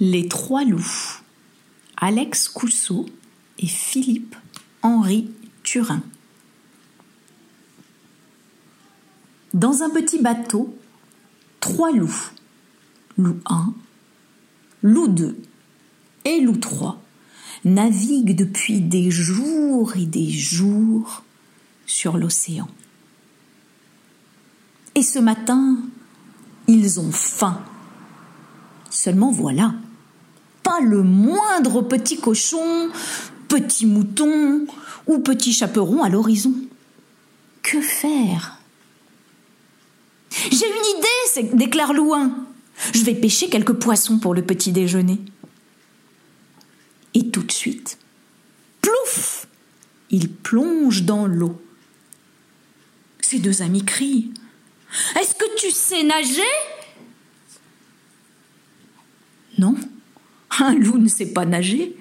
Les trois loups. Alex Cousseau et Philippe Henri Turin. Dans un petit bateau, trois loups. Loup 1, loup 2 et loup 3 naviguent depuis des jours et des jours sur l'océan. Et ce matin, ils ont faim. Seulement voilà, le moindre petit cochon, petit mouton ou petit chaperon à l'horizon. Que faire? J'ai une idée, déclare Louin. Je vais pêcher quelques poissons pour le petit déjeuner. Et tout de suite, plouf Il plonge dans l'eau. Ses deux amis crient. Est-ce que tu sais nager? Non, un loup ne sait pas nager.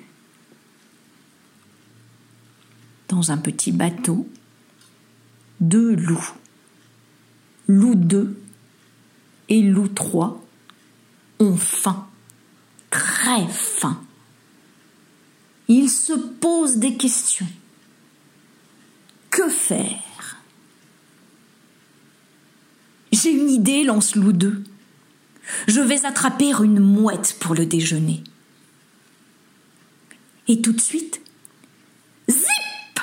Dans un petit bateau, deux loups, loup 2 et loup 3, ont faim, très faim. Ils se posent des questions. Que faire? J'ai une idée, lance loup 2. Je vais attraper une mouette pour le déjeuner. Et tout de suite, zip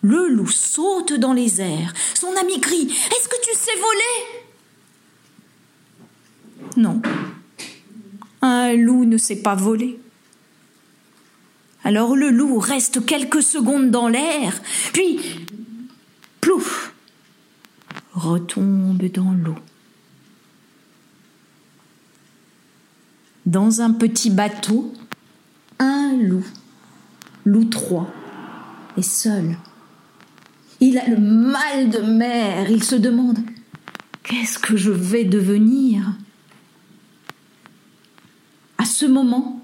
Le loup saute dans les airs. Son ami crie Est-ce que tu sais voler? Non. Un loup ne sait pas voler. Alors le loup reste quelques secondes dans l'air, puis plouf retombe dans l'eau. Dans un petit bateau, un loup 3 est seul. Il a le mal de mer. Il se demande Qu'est-ce que je vais devenir? À ce moment,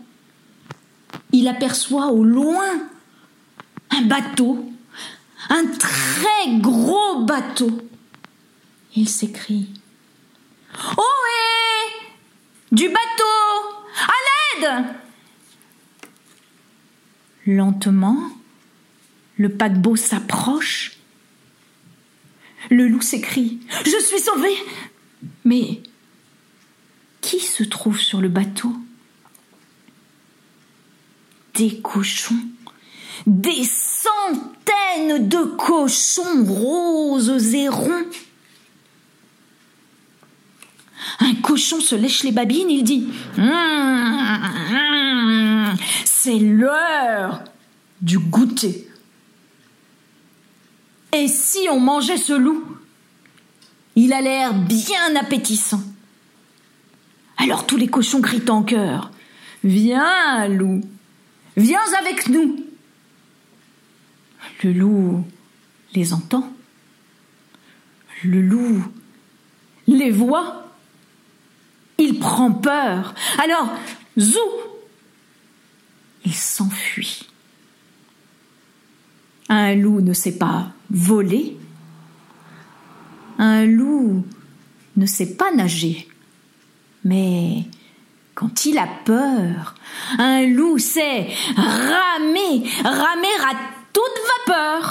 il aperçoit au loin un bateau, un très gros bateau. Il s'écrie Ohé Du bateau À l'aide Lentement, le paquebot s'approche. Le loup s'écrie Je suis sauvé Mais qui se trouve sur le bateau? Des cochons des centaines de cochons roses et ronds. Un cochon se lèche les babines, il dit hum, hum, C'est l'heure du goûter. Et si on mangeait ce loup Il a l'air bien appétissant. Alors tous les cochons crient en chœur Viens, loup, viens avec nous. Le loup les entend. Le loup les voit. Il prend peur. Alors, zou Il s'enfuit. Un loup ne sait pas voler. Un loup ne sait pas nager. Mais quand il a peur, un loup sait ramer, ramer à toute vapeur.